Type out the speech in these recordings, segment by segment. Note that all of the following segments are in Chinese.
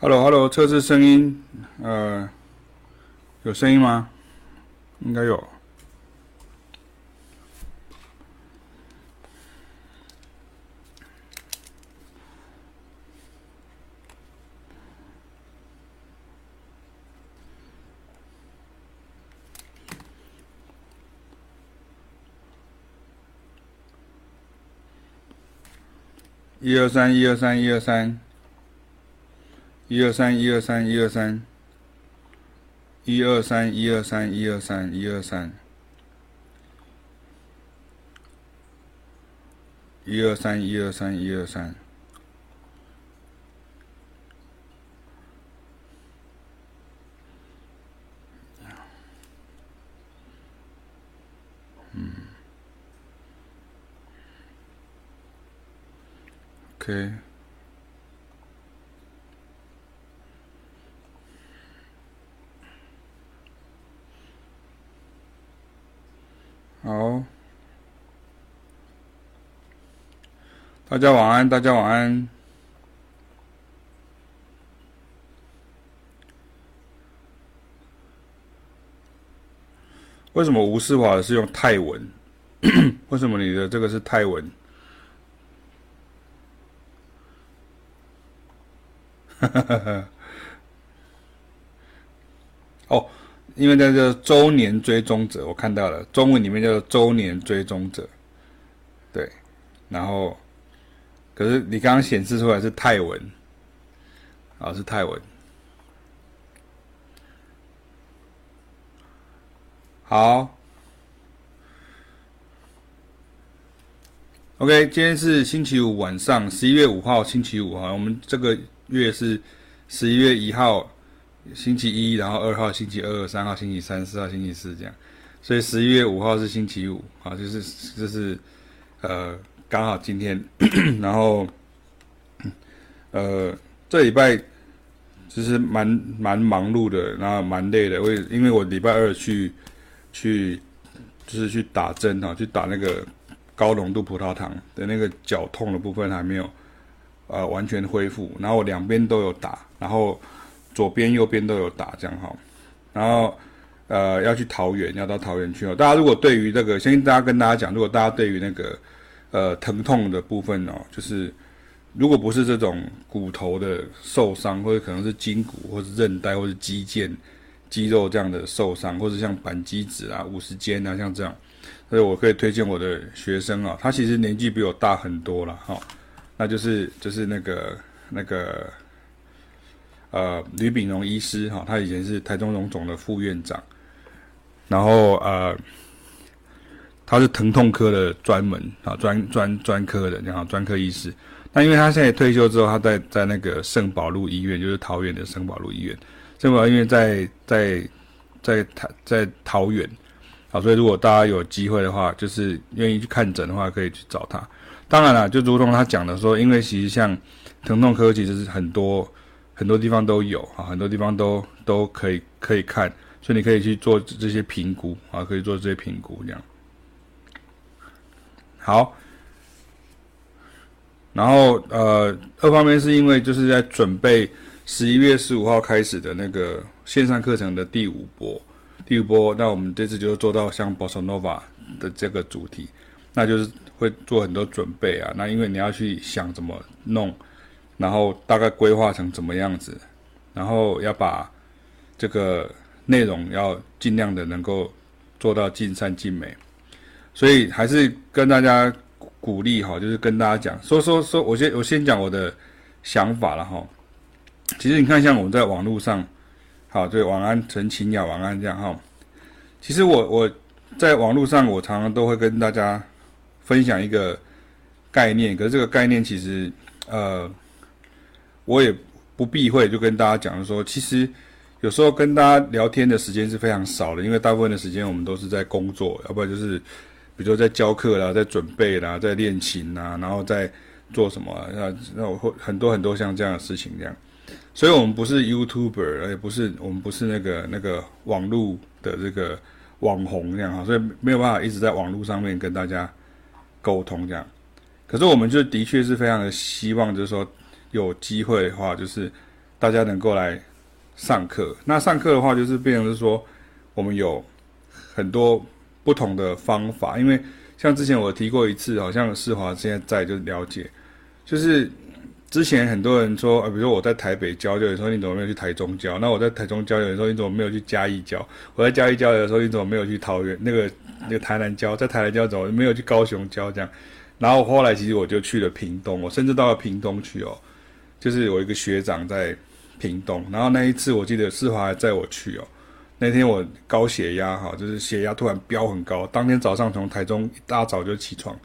Hello，Hello，测试声音，呃，有声音吗？应该有。一二三，一二三，一二三。一二三一二三一二三，一二三一二三一二三一二三，一二三一二三一二三，嗯，OK。好，大家晚安，大家晚安。为什么吴世华是用泰文？为什么你的这个是泰文？哦。因为那个周年追踪者，我看到了中文里面叫做周年追踪者，对，然后可是你刚刚显示出来是泰文，啊，是泰文。好，OK，今天是星期五晚上，十一月五号星期五哈，我们这个月是十一月一号。星期一，然后二号星期二，三号星期三，四号星期四这样，所以十一月五号是星期五啊，就是就是呃刚好今天，然后呃这礼拜其实蛮蛮忙碌的，然后蛮累的，为因为我礼拜二去去就是去打针啊，去打那个高浓度葡萄糖的那个脚痛的部分还没有呃完全恢复，然后我两边都有打，然后。左边、右边都有打，这样哈。然后，呃，要去桃园，要到桃园去哦。大家如果对于这个，先大家跟大家讲，如果大家对于那个，呃，疼痛的部分哦，就是如果不是这种骨头的受伤，或者可能是筋骨，或者韧带，或者肌腱、肌肉这样的受伤，或者像扳机指啊、五十肩啊，像这样，所以我可以推荐我的学生啊，他其实年纪比我大很多了哈。那就是就是那个那个。呃，吕炳荣医师哈，他以前是台中荣总的副院长，然后呃，他是疼痛科的专门啊，专专专科的，然后专科医师。那因为他现在退休之后，他在在那个圣保禄医院，就是桃园的圣保禄医院，圣保禄医院在在在桃在桃园，啊，所以如果大家有机会的话，就是愿意去看诊的话，可以去找他。当然了，就如同他讲的说，因为其实像疼痛科，其实是很多。很多地方都有啊，很多地方都都可以可以看，所以你可以去做这些评估啊，可以做这些评估这样。好，然后呃，二方面是因为就是在准备十一月十五号开始的那个线上课程的第五波，第五波，那我们这次就做到像 boss nova 的这个主题，那就是会做很多准备啊，那因为你要去想怎么弄。然后大概规划成怎么样子，然后要把这个内容要尽量的能够做到尽善尽美，所以还是跟大家鼓励哈，就是跟大家讲说说说，我先我先讲我的想法了哈。其实你看，像我们在网络上，好，对，晚安陈晴雅，晚安这样哈。其实我我在网络上，我常常都会跟大家分享一个概念，可是这个概念其实呃。我也不避讳，就跟大家讲说，其实有时候跟大家聊天的时间是非常少的，因为大部分的时间我们都是在工作，要不然就是比如说在教课啦，在准备啦，在练琴啦，然后在做什么啊，那那我会很多很多像这样的事情这样，所以我们不是 YouTuber，也不是我们不是那个那个网络的这个网红这样哈，所以没有办法一直在网络上面跟大家沟通这样，可是我们就的确是非常的希望，就是说。有机会的话，就是大家能够来上课。那上课的话，就是变成是说，我们有很多不同的方法。因为像之前我提过一次，好像世华现在在就了解，就是之前很多人说，呃，比如说我在台北教，就有人说你怎么没有去台中教？那我在台中教，有人说你怎么没有去嘉义教？我在嘉义教，有人说你怎么没有去桃园那个那个台南教？在台南教怎么没有去高雄教？这样。然后后来其实我就去了屏东，我甚至到了屏东去哦，就是我一个学长在屏东，然后那一次我记得世华还载我去哦，那天我高血压哈，就是血压突然飙很高，当天早上从台中一大早就起床，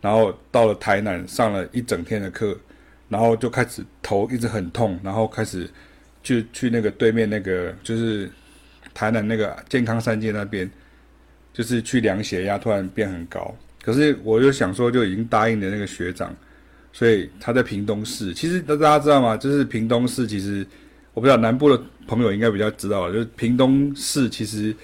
然后到了台南上了一整天的课，然后就开始头一直很痛，然后开始就去那个对面那个就是台南那个健康三街那边，就是去量血压，突然变很高。可是我就想说，就已经答应了那个学长，所以他在屏东市。其实大家知道吗？就是屏东市，其实我不知道南部的朋友应该比较知道，就是屏东市其实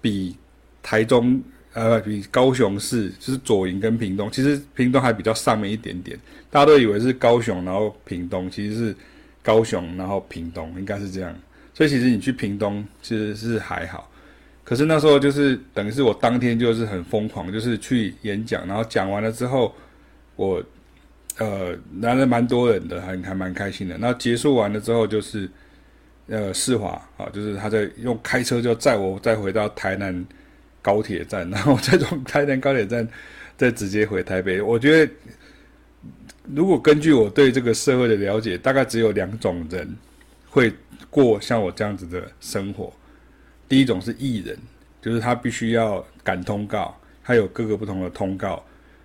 比台中呃比高雄市，就是左营跟屏东，其实屏东还比较上面一点点。大家都以为是高雄，然后屏东，其实是高雄，然后屏东，应该是这样。所以其实你去屏东其实是还好。可是那时候就是等于是我当天就是很疯狂，就是去演讲，然后讲完了之后，我呃来了蛮多人的，还还蛮开心的。那结束完了之后，就是呃世华啊，就是他在用开车就载我再回到台南高铁站，然后再从台南高铁站 再直接回台北。我觉得如果根据我对这个社会的了解，大概只有两种人会过像我这样子的生活。第一种是艺人，就是他必须要赶通告，他有各个不同的通告，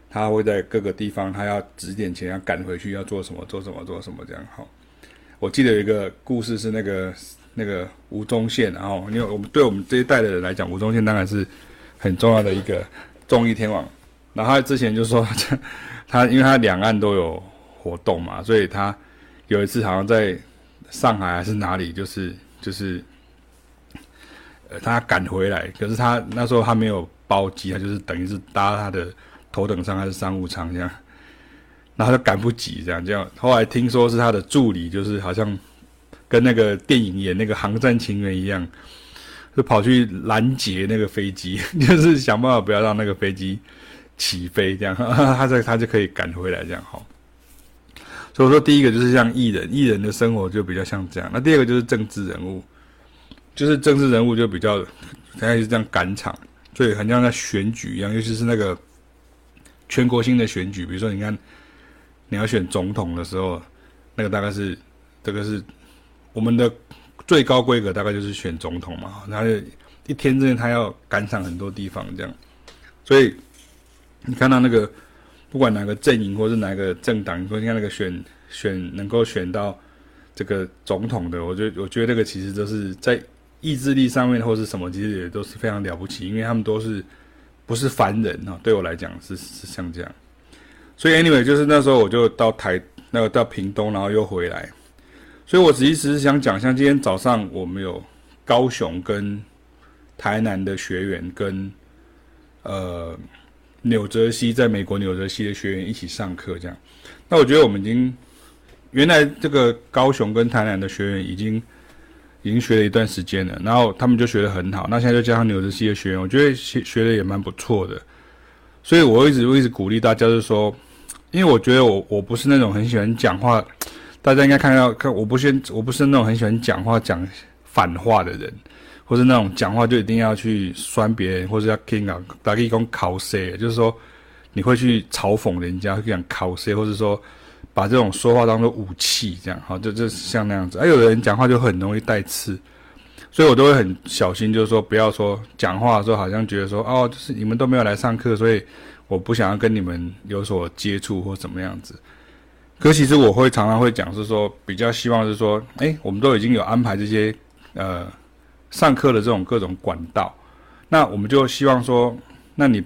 他会在各个地方，他要几点前要赶回去，要做什么，做什么，做什么这样。好，我记得有一个故事是那个那个吴宗宪，然后因为我们对我们这一代的人来讲，吴宗宪当然是很重要的一个综艺天王。然后他之前就说 他，他因为他两岸都有活动嘛，所以他有一次好像在上海还是哪里，就是就是。呃，他赶回来，可是他那时候他没有包机，他就是等于是搭他的头等舱还是商务舱这样，然后就赶不及这样这样。后来听说是他的助理，就是好像跟那个电影演那个《航站情缘》一样，就跑去拦截那个飞机，就是想办法不要让那个飞机起飞这样，他才他就可以赶回来这样哈。所以说，第一个就是像艺人，艺人的生活就比较像这样。那第二个就是政治人物。就是政治人物就比较，现在是这样赶场，所以很像在选举一样，尤其是那个全国性的选举，比如说你看你要选总统的时候，那个大概是这个是我们的最高规格，大概就是选总统嘛，然后一天之内他要赶场很多地方这样，所以你看到那个不管哪个阵营或是哪个政党，你说你看那个选选能够选到这个总统的，我觉我觉得这个其实都是在。意志力上面或是什么，其实也都是非常了不起，因为他们都是不是凡人啊。对我来讲是是像这样，所以 anyway 就是那时候我就到台那个到屏东，然后又回来。所以我其实是想讲，像今天早上我们有高雄跟台南的学员跟呃纽泽西在美国纽泽西的学员一起上课这样。那我觉得我们已经原来这个高雄跟台南的学员已经。已经学了一段时间了，然后他们就学得很好。那现在就加上纽泽西的学员，我觉得学学的也蛮不错的。所以我一直我一直鼓励大家，就是说，因为我觉得我我不是那种很喜欢讲话，大家应该看到看，我不是我不是那种很喜欢讲话讲反话的人，或是那种讲话就一定要去酸别人，或者要 king 啊，打一种考 C，就是说你会去嘲讽人家，会讲考 C，或者说。把这种说话当做武器，这样好，就就像那样子。而有的人讲话就很容易带刺，所以我都会很小心，就是说不要说讲话的时候好像觉得说哦，就是你们都没有来上课，所以我不想要跟你们有所接触或怎么样子。可其实我会常常会讲，是说比较希望是说，诶，我们都已经有安排这些呃上课的这种各种管道，那我们就希望说，那你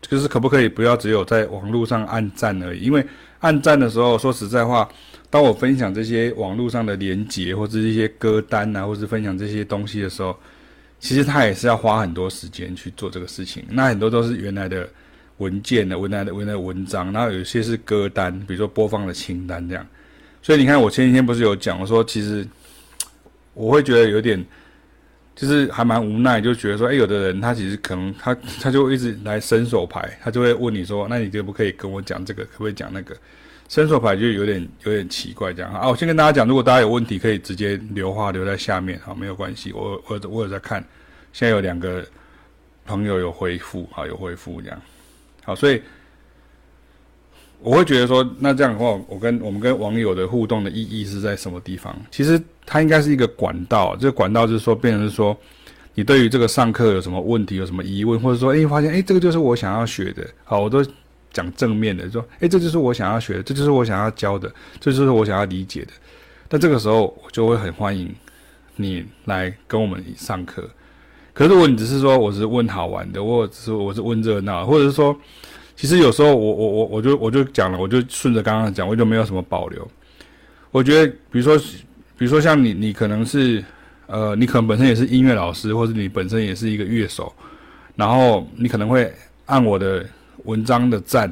就是可不可以不要只有在网络上按赞而已，因为。按赞的时候，说实在话，当我分享这些网络上的连结，或者一些歌单啊，或是分享这些东西的时候，其实他也是要花很多时间去做这个事情。那很多都是原来的文件的、文来的、文来文章，然后有些是歌单，比如说播放的清单这样。所以你看，我前几天不是有讲，我说其实我会觉得有点，就是还蛮无奈，就觉得说，哎，有的人他其实可能他他就一直来伸手牌，他就会问你说，那你可不可以跟我讲这个，可不可以讲那个？伸手牌就有点有点奇怪这样啊。我先跟大家讲，如果大家有问题，可以直接留话留在下面，好，没有关系，我我我有在看，现在有两个朋友有回复，啊，有回复这样，所以。我会觉得说，那这样的话，我跟我们跟网友的互动的意义是在什么地方？其实它应该是一个管道，这个管道就是说，变成是说，你对于这个上课有什么问题，有什么疑问，或者说，哎，发现，哎，这个就是我想要学的，好，我都讲正面的，说，哎，这就是我想要学的，这就是我想要教的，这就是我想要理解的。那这个时候，我就会很欢迎你来跟我们上课。可是如果你只是说我是问好玩的，或者是我是问热闹，或者是说。其实有时候我我我我就我就讲了，我就顺着刚刚讲，我就没有什么保留。我觉得，比如说，比如说像你，你可能是，呃，你可能本身也是音乐老师，或者你本身也是一个乐手，然后你可能会按我的文章的赞，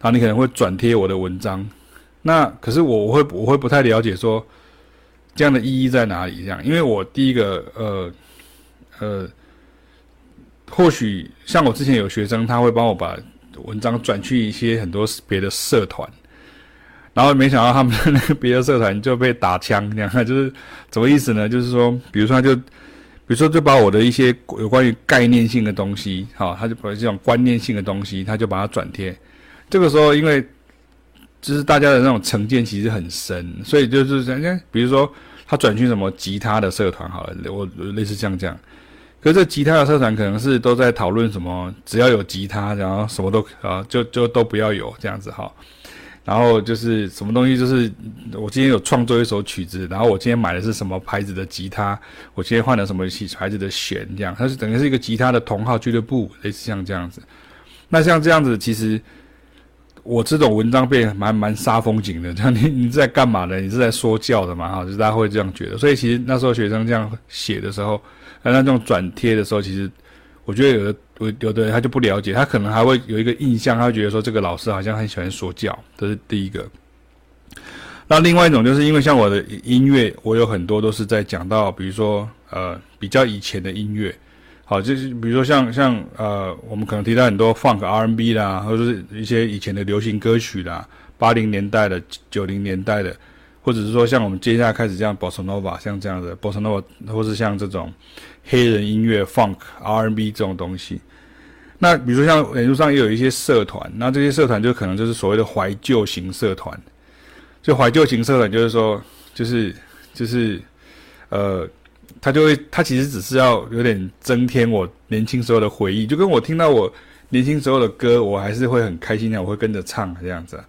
然后你可能会转贴我的文章。那可是我我会我会不太了解说这样的意义在哪里？这样，因为我第一个，呃呃，或许像我之前有学生，他会帮我把。文章转去一些很多别的社团，然后没想到他们的那个别的社团就被打枪，这样就是什么意思呢？就是说，比如说他就，比如说就把我的一些有关于概念性的东西，好，他就把这种观念性的东西，他就把它转贴。这个时候，因为就是大家的那种成见其实很深，所以就是人家比如说他转去什么吉他的社团，好了，我类似像这样。可是这吉他的社团可能是都在讨论什么，只要有吉他，然后什么都啊，就就都不要有这样子哈。然后就是什么东西，就是我今天有创作一首曲子，然后我今天买的是什么牌子的吉他，我今天换了什么牌子的弦，这样它是等于是一个吉他的同号俱乐部，类似像这样子。那像这样子，其实我这种文章变蛮蛮煞风景的，这样你 你在干嘛呢？你是在说教的嘛？哈，就是大家会这样觉得。所以其实那时候学生这样写的时候。那那种转贴的时候，其实我觉得有的有有的人他就不了解，他可能还会有一个印象，他会觉得说这个老师好像很喜欢说教，这是第一个。那另外一种就是因为像我的音乐，我有很多都是在讲到，比如说呃比较以前的音乐，好，就是比如说像像呃我们可能提到很多 funk R&B 啦，或者是一些以前的流行歌曲啦，八零年代的、九零年代的，或者是说像我们接下来开始这样 Bossa Nova，像这样的 Bossa Nova，或是像这种。黑人音乐、Funk、R&B 这种东西，那比如说像网络上也有一些社团，那这些社团就可能就是所谓的怀旧型社团。就怀旧型社团就是说，就是就是，呃，他就会他其实只是要有点增添我年轻时候的回忆，就跟我听到我年轻时候的歌，我还是会很开心的，我会跟着唱这样子。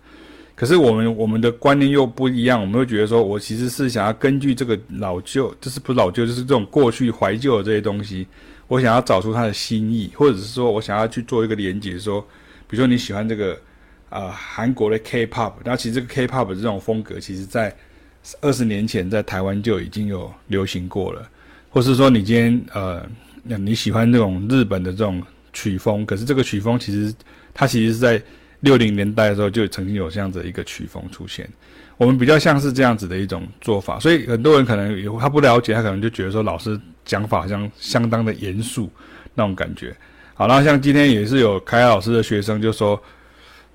可是我们我们的观念又不一样，我们会觉得说，我其实是想要根据这个老旧，就是不是老旧，就是这种过去怀旧的这些东西，我想要找出它的新意，或者是说我想要去做一个连接，说，比如说你喜欢这个啊、呃、韩国的 K-pop，那其实这个 K-pop 这种风格，其实在二十年前在台湾就已经有流行过了，或是说你今天呃你喜欢这种日本的这种曲风，可是这个曲风其实它其实是在。六零年代的时候就曾经有这样子一个曲风出现，我们比较像是这样子的一种做法，所以很多人可能有他不了解，他可能就觉得说老师讲法好像相当的严肃那种感觉。好，然后像今天也是有凯老师的学生就说，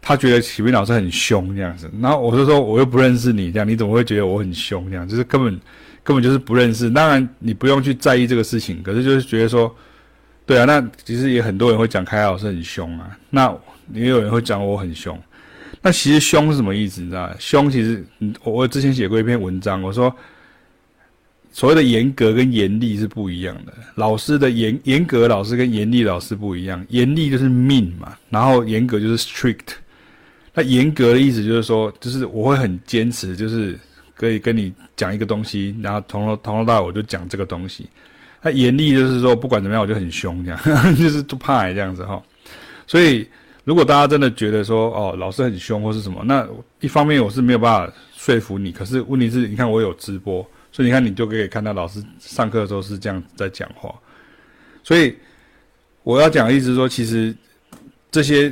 他觉得启斌老师很凶这样子，然后我就说我又不认识你，这样你怎么会觉得我很凶这样？就是根本根本就是不认识。当然你不用去在意这个事情，可是就是觉得说，对啊，那其实也很多人会讲凯老师很凶啊，那。也有人会讲我很凶，那其实凶是什么意思？你知道吗？凶其实，我之前写过一篇文章，我说所谓的严格跟严厉是不一样的。老师的严严格老师跟严厉老师不一样，严厉就是 mean 嘛，然后严格就是 strict。那严格的意思就是说，就是我会很坚持，就是可以跟你讲一个东西，然后从头从头到尾我就讲这个东西。他严厉就是说，不管怎么样我就很凶这样，就是不怕这样子哈。所以。如果大家真的觉得说哦，老师很凶或是什么，那一方面我是没有办法说服你。可是问题是，你看我有直播，所以你看你就可以看到老师上课的时候是这样在讲话。所以我要讲的意思是说，其实这些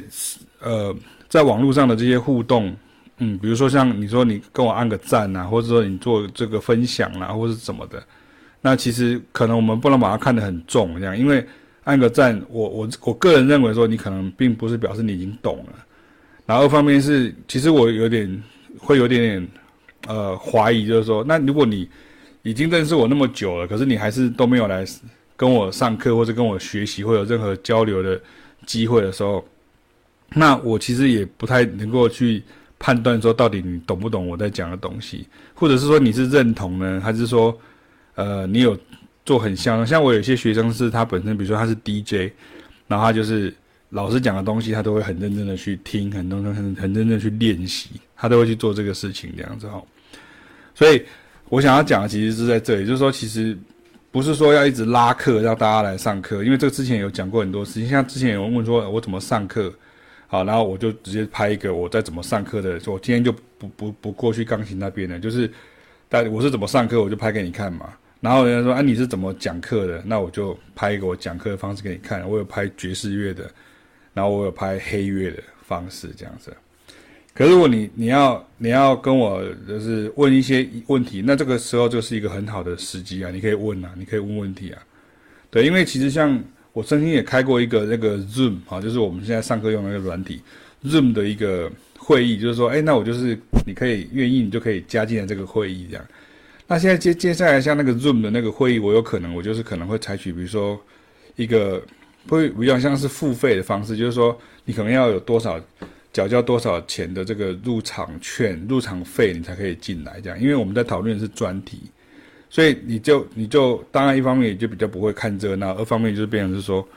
呃，在网络上的这些互动，嗯，比如说像你说你跟我按个赞啊，或者说你做这个分享啊，或者什么的，那其实可能我们不能把它看得很重，这样，因为按个赞，我我我个人认为说你可能并不是表示你已经懂了。然后二方面是，其实我有点会有点点呃怀疑，就是说，那如果你已经认识我那么久了，可是你还是都没有来跟我上课或者跟我学习，或有任何交流的机会的时候，那我其实也不太能够去判断说到底你懂不懂我在讲的东西，或者是说你是认同呢，还是说呃你有做很像？像我有些学生是他本身，比如说他是 DJ，然后他就是老师讲的东西，他都会很认真的去听，很认真很很认真的去练习，他都会去做这个事情这样子哈。所以我想要讲的其实是在这里，就是说其实。不是说要一直拉课让大家来上课，因为这个之前有讲过很多事情。像之前有人问说，我怎么上课？好，然后我就直接拍一个我在怎么上课的，说我今天就不不不过去钢琴那边了，就是，但我是怎么上课，我就拍给你看嘛。然后人家说，啊，你是怎么讲课的？那我就拍一个我讲课的方式给你看。我有拍爵士乐的，然后我有拍黑乐的方式，这样子。可是如果你你要你要跟我就是问一些问题，那这个时候就是一个很好的时机啊，你可以问啊，你可以问问题啊，对，因为其实像我曾经也开过一个那个 Zoom 啊，就是我们现在上课用那个软体 Zoom 的一个会议，就是说，哎，那我就是你可以愿意，你就可以加进来这个会议这样。那现在接接下来像那个 Zoom 的那个会议，我有可能我就是可能会采取，比如说一个会比较像是付费的方式，就是说你可能要有多少。缴交多少钱的这个入场券、入场费，你才可以进来？这样，因为我们在讨论是专题，所以你就你就当然一方面也就比较不会看热闹，二方面就是变成是说，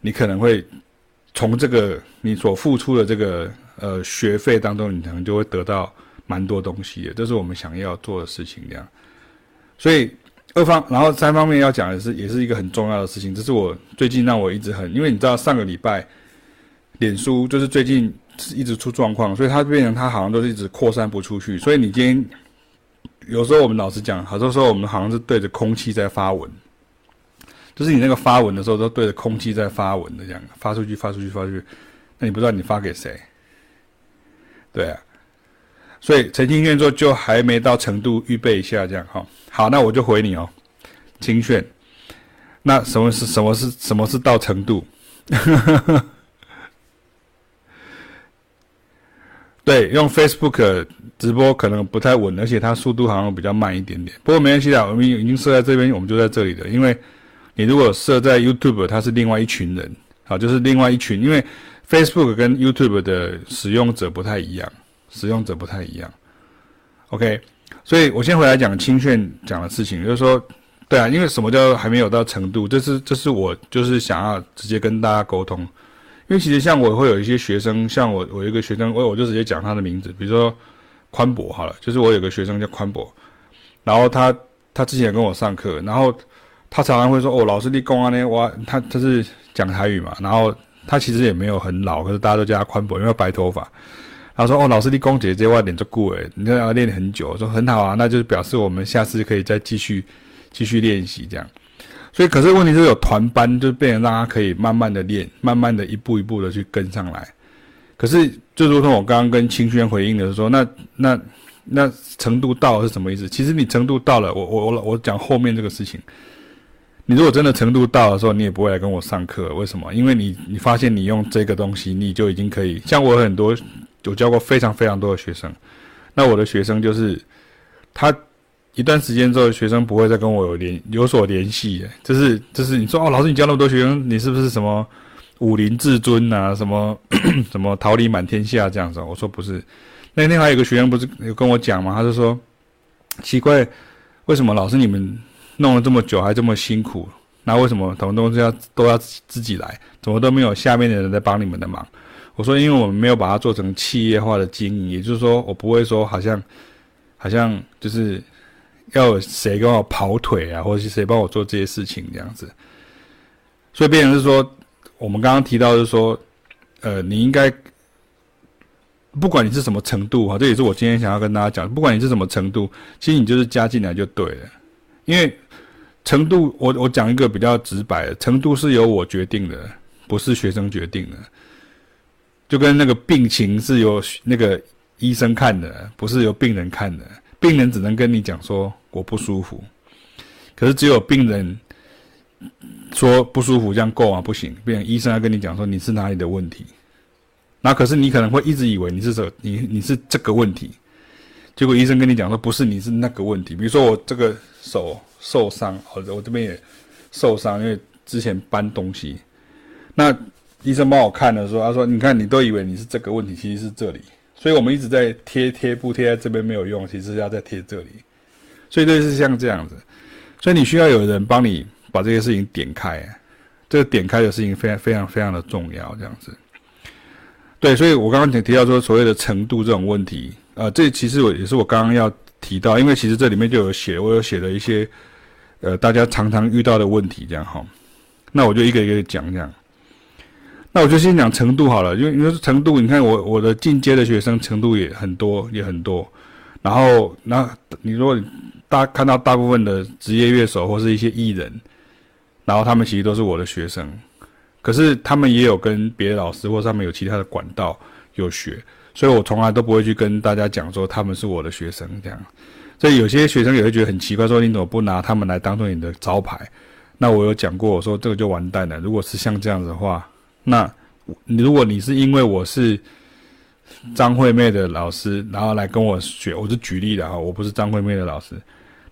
你可能会从这个你所付出的这个呃学费当中，你可能就会得到蛮多东西的，这是我们想要做的事情。这样，所以二方，然后三方面要讲的是，也是一个很重要的事情，这是我最近让我一直很，因为你知道上个礼拜，脸书就是最近是。一直出状况，所以它变成它好像都是一直扩散不出去。所以你今天有时候我们老实讲，好多时候我们好像是对着空气在发文，就是你那个发文的时候都对着空气在发文的这样，发出去，发出去，发出去。那你不知道你发给谁？对啊。所以陈清炫说就还没到程度，预备一下这样哈。好，那我就回你哦，清炫。那什么是什么是什么是到程度？对，用 Facebook 直播可能不太稳，而且它速度好像比较慢一点点。不过没关系的，我们已经设在这边，我们就在这里的。因为你如果设在 YouTube，它是另外一群人，好，就是另外一群。因为 Facebook 跟 YouTube 的使用者不太一样，使用者不太一样。OK，所以我先回来讲清炫讲的事情，就是说，对啊，因为什么叫还没有到程度？这是这是我就是想要直接跟大家沟通。因为其实像我会有一些学生，像我我一个学生，我我就直接讲他的名字，比如说宽博好了，就是我有个学生叫宽博，然后他他之前跟我上课，然后他常常会说哦，老师你讲啊呢，哇，他他是讲台语嘛，然后他其实也没有很老，可是大家都叫他宽博，因为白头发。他说哦，老师你讲姐姐话练足久诶，你看要练很久，说很好啊，那就是表示我们下次可以再继续继续练习这样。所以，可是问题是有团班，就变成让他可以慢慢的练，慢慢的一步一步的去跟上来。可是，就如同我刚刚跟清轩回应的说，那那那程度到了是什么意思？其实你程度到了，我我我我讲后面这个事情。你如果真的程度到的时候，你也不会来跟我上课，为什么？因为你你发现你用这个东西，你就已经可以。像我很多，我教过非常非常多的学生，那我的学生就是他。一段时间之后，学生不会再跟我有联有所联系。就是就是你说哦，老师你教那么多学生，你是不是什么武林至尊啊？什么 什么桃李满天下这样子？我说不是。那天还有个学生不是有跟我讲吗？他就说奇怪，为什么老师你们弄了这么久还这么辛苦？那为什么什么东西要都要自己来？怎么都没有下面的人在帮你们的忙？我说因为我们没有把它做成企业化的经营，也就是说我不会说好像好像就是。要谁跟我跑腿啊，或者是谁帮我做这些事情这样子，所以变成是说，我们刚刚提到是说，呃，你应该不管你是什么程度哈，这也是我今天想要跟大家讲，不管你是什么程度，其实你就是加进来就对了，因为程度，我我讲一个比较直白的，程度是由我决定的，不是学生决定的，就跟那个病情是由那个医生看的，不是由病人看的。病人只能跟你讲说我不舒服，可是只有病人说不舒服，这样够吗？不行，病人医生要跟你讲说你是哪里的问题。那可是你可能会一直以为你是这，你你是这个问题，结果医生跟你讲说不是，你是那个问题。比如说我这个手受伤，或者我这边也受伤，因为之前搬东西。那医生帮我看的时候，他说：“你看，你都以为你是这个问题，其实是这里。”所以我们一直在贴贴布贴在这边没有用，其实要再贴这里。所以就是像这样子，所以你需要有人帮你把这些事情点开，这个点开的事情非常非常非常的重要，这样子。对，所以我刚刚提到说所谓的程度这种问题，呃，这其实我也是我刚刚要提到，因为其实这里面就有写，我有写了一些呃大家常常遇到的问题，这样哈。那我就一个一个讲这样。那我就先讲程度好了，因为因为程度，你看我我的进阶的学生程度也很多，也很多。然后那你如果大看到大部分的职业乐手或是一些艺人，然后他们其实都是我的学生，可是他们也有跟别的老师或上面有其他的管道有学，所以我从来都不会去跟大家讲说他们是我的学生这样。所以有些学生也会觉得很奇怪，说你怎么不拿他们来当做你的招牌？那我有讲过，我说这个就完蛋了。如果是像这样子的话。那，如果你是因为我是张惠妹的老师，然后来跟我学，我是举例的哈，我不是张惠妹的老师。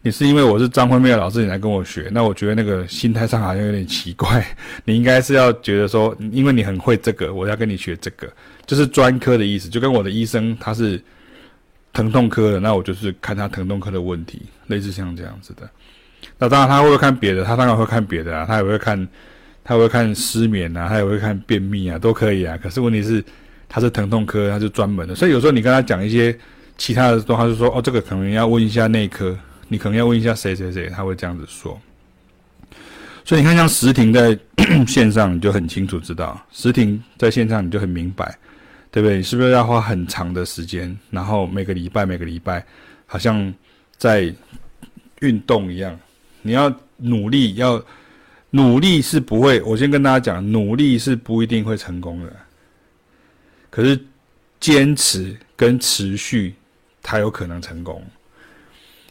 你是因为我是张惠妹的老师，你来跟我学，那我觉得那个心态上好像有点奇怪。你应该是要觉得说，因为你很会这个，我要跟你学这个，就是专科的意思。就跟我的医生他是疼痛科的，那我就是看他疼痛科的问题，类似像这样子的。那当然他会看别的，他当然会看别的啊，他也会看。他会看失眠啊，他也会看便秘啊，都可以啊。可是问题是，他是疼痛科，他是专门的，所以有时候你跟他讲一些其他的东西，他就说哦，这个可能要问一下内科，你可能要问一下谁谁谁，他会这样子说。所以你看，像时婷在 线上，你就很清楚知道；时婷在线上，你就很明白，对不对？你是不是要花很长的时间，然后每个礼拜每个礼拜，好像在运动一样，你要努力要。努力是不会，我先跟大家讲，努力是不一定会成功的。可是坚持跟持续，才有可能成功。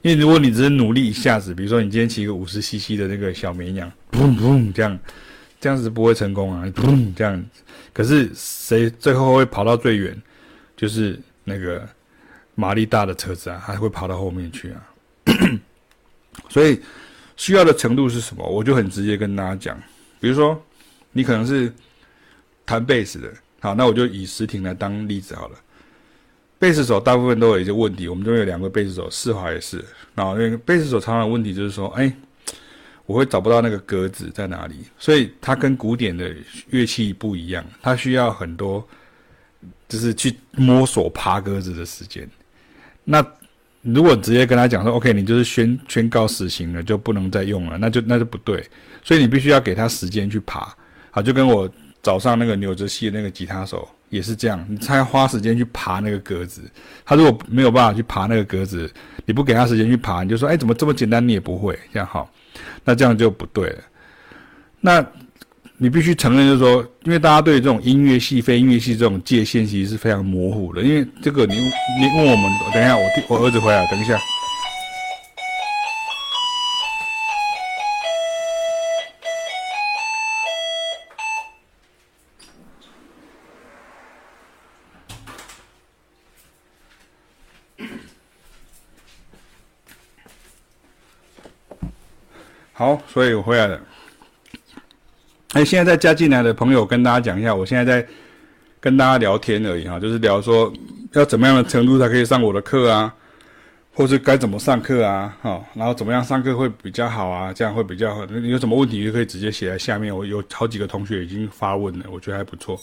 因为如果你只是努力一下子，比如说你今天骑一个五十 CC 的那个小绵羊，砰砰这样，这样子不会成功啊，砰这样。可是谁最后会跑到最远？就是那个马力大的车子啊，还会跑到后面去啊。所以。需要的程度是什么？我就很直接跟大家讲，比如说，你可能是弹贝斯的，好，那我就以时婷来当例子好了。贝斯手大部分都有一些问题，我们这边有两个贝斯手，世华也是。然后那个贝斯手常常问题就是说，哎，我会找不到那个格子在哪里，所以它跟古典的乐器不一样，它需要很多就是去摸索爬格子的时间。那如果直接跟他讲说，OK，你就是宣宣告死刑了，就不能再用了，那就那就不对。所以你必须要给他时间去爬，好，就跟我早上那个纽泽西的那个吉他手也是这样，你才花时间去爬那个格子。他如果没有办法去爬那个格子，你不给他时间去爬，你就说，哎，怎么这么简单你也不会，这样好，那这样就不对了。那。你必须承认，就是说，因为大家对这种音乐系、非音乐系这种界限其实是非常模糊的。因为这个你，你问我们，等一下，我弟我儿子回来，等一下。好，所以我回来了。哎，现在在加进来的朋友，跟大家讲一下，我现在在跟大家聊天而已哈，就是聊说要怎么样的程度才可以上我的课啊，或是该怎么上课啊，哈，然后怎么样上课会比较好啊，这样会比较好。你有什么问题就可以直接写在下面，我有好几个同学已经发问了，我觉得还不错。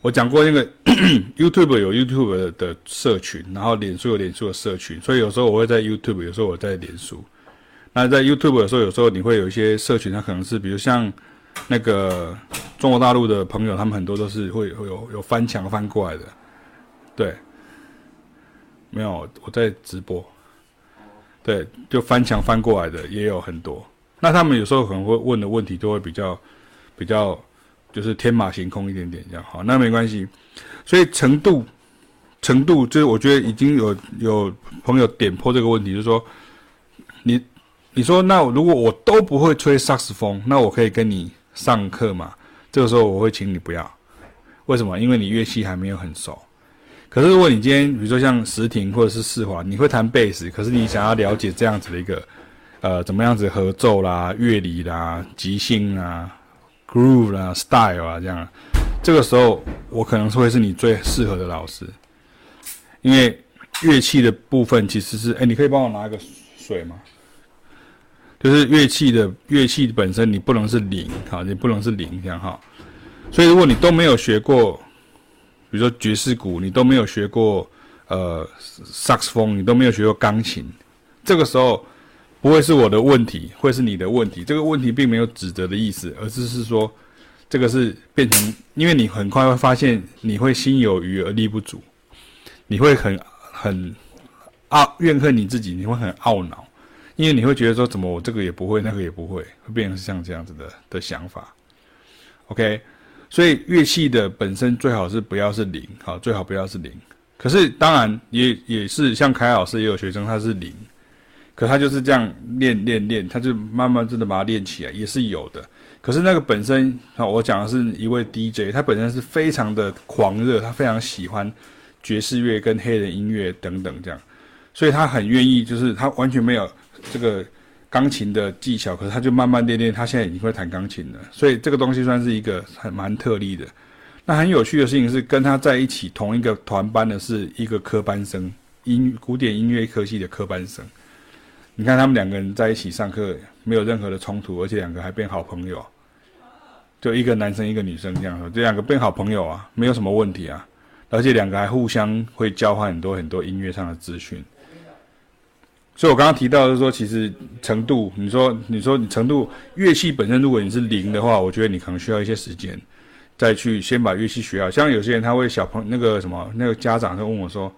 我讲过那个 YouTube 有 YouTube 的，的社群，然后脸书有脸书的社群，所以有时候我会在 YouTube，有时候我在脸书。那在 YouTube 的时候，有时候你会有一些社群，它可能是比如像。那个中国大陆的朋友，他们很多都是会会有有翻墙翻过来的，对，没有我在直播，对，就翻墙翻过来的也有很多。那他们有时候可能会问的问题，都会比较比较就是天马行空一点点这样，好，那没关系。所以程度程度，就是我觉得已经有有朋友点破这个问题，就是说，你你说那如果我都不会吹萨克斯风，那我可以跟你上课嘛？这个时候我会请你不要，为什么？因为你乐器还没有很熟。可是如果你今天比如说像石庭或者是世华，你会弹贝斯，可是你想要了解这样子的一个呃怎么样子合奏啦、乐理啦、即兴啦、groove 啦、style 啊这样，这个时候我可能会是你最适合的老师，因为乐器的部分其实是，哎，你可以帮我拿一个水吗？就是乐器的乐器本身你不能是零，好，你不能是零这样哈，所以如果你都没有学过。比如说爵士鼓，你都没有学过，呃，萨克斯风，你都没有学过钢琴，这个时候不会是我的问题，会是你的问题。这个问题并没有指责的意思，而是是说，这个是变成，因为你很快会发现你会心有余而力不足，你会很很懊怨恨你自己，你会很懊恼，因为你会觉得说，怎么我这个也不会，那个也不会，会变成像这样子的的想法。OK。所以乐器的本身最好是不要是零，好，最好不要是零。可是当然也也是像凯老师也有学生他是零，可他就是这样练练练，他就慢慢真的把它练起来，也是有的。可是那个本身，好，我讲的是一位 DJ，他本身是非常的狂热，他非常喜欢爵士乐跟黑人音乐等等这样，所以他很愿意，就是他完全没有这个。钢琴的技巧，可是他就慢慢练练，他现在已经会弹钢琴了。所以这个东西算是一个很蛮特例的。那很有趣的事情是，跟他在一起同一个团班的是一个科班生，音古典音乐科系的科班生。你看他们两个人在一起上课，没有任何的冲突，而且两个还变好朋友。就一个男生一个女生这样说，这两个变好朋友啊，没有什么问题啊。而且两个还互相会交换很多很多音乐上的资讯。所以，我刚刚提到的是说，其实程度，你说，你说你程度乐器本身，如果你是零的话，我觉得你可能需要一些时间，再去先把乐器学好。像有些人他会小朋那个什么，那个家长就问我说，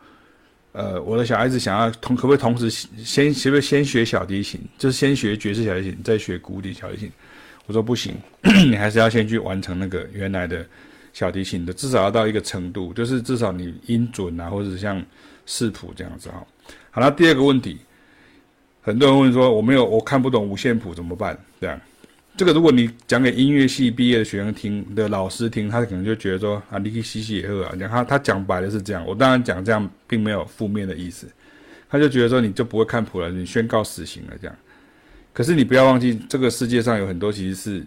呃，我的小孩子想要同可不可以同时先，是不是先学小提琴，就是先学爵士小提琴，再学古典小提琴？我说不行，你还是要先去完成那个原来的小提琴的，至少要到一个程度，就是至少你音准啊，或者像视谱这样子哈。好，那第二个问题。很多人问说：“我没有，我看不懂五线谱怎么办？”这样，这个如果你讲给音乐系毕业的学生听的老师听，他可能就觉得说：“啊，你可以洗洗也喝啊。”讲他他讲白的是这样，我当然讲这样并没有负面的意思，他就觉得说你就不会看谱了，你宣告死刑了这样。可是你不要忘记，这个世界上有很多其实是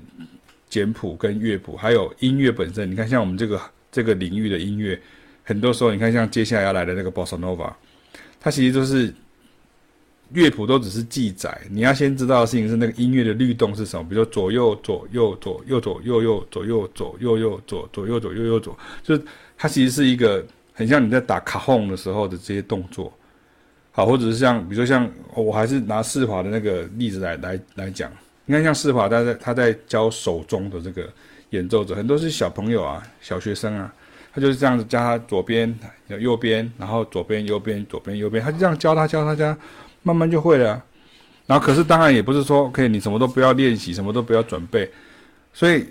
简谱跟乐谱，还有音乐本身。你看，像我们这个这个领域的音乐，很多时候你看像接下来要来的那个 Bossa Nova，它其实都是。乐谱都只是记载，你要先知道的事情是那个音乐的律动是什么，比如说左右左右左右左右右左右左右右左左右左右右左，就是它其实是一个很像你在打卡轰的时候的这些动作，好，或者是像比如说像我还是拿世华的那个例子来来来讲，你看像世华他在他在教手中的这个演奏者，很多是小朋友啊，小学生啊，他就是这样子教他左边右边，然后左边右边左边右边，他就这样教他教他教。慢慢就会了，然后可是当然也不是说，OK，你什么都不要练习，什么都不要准备，所以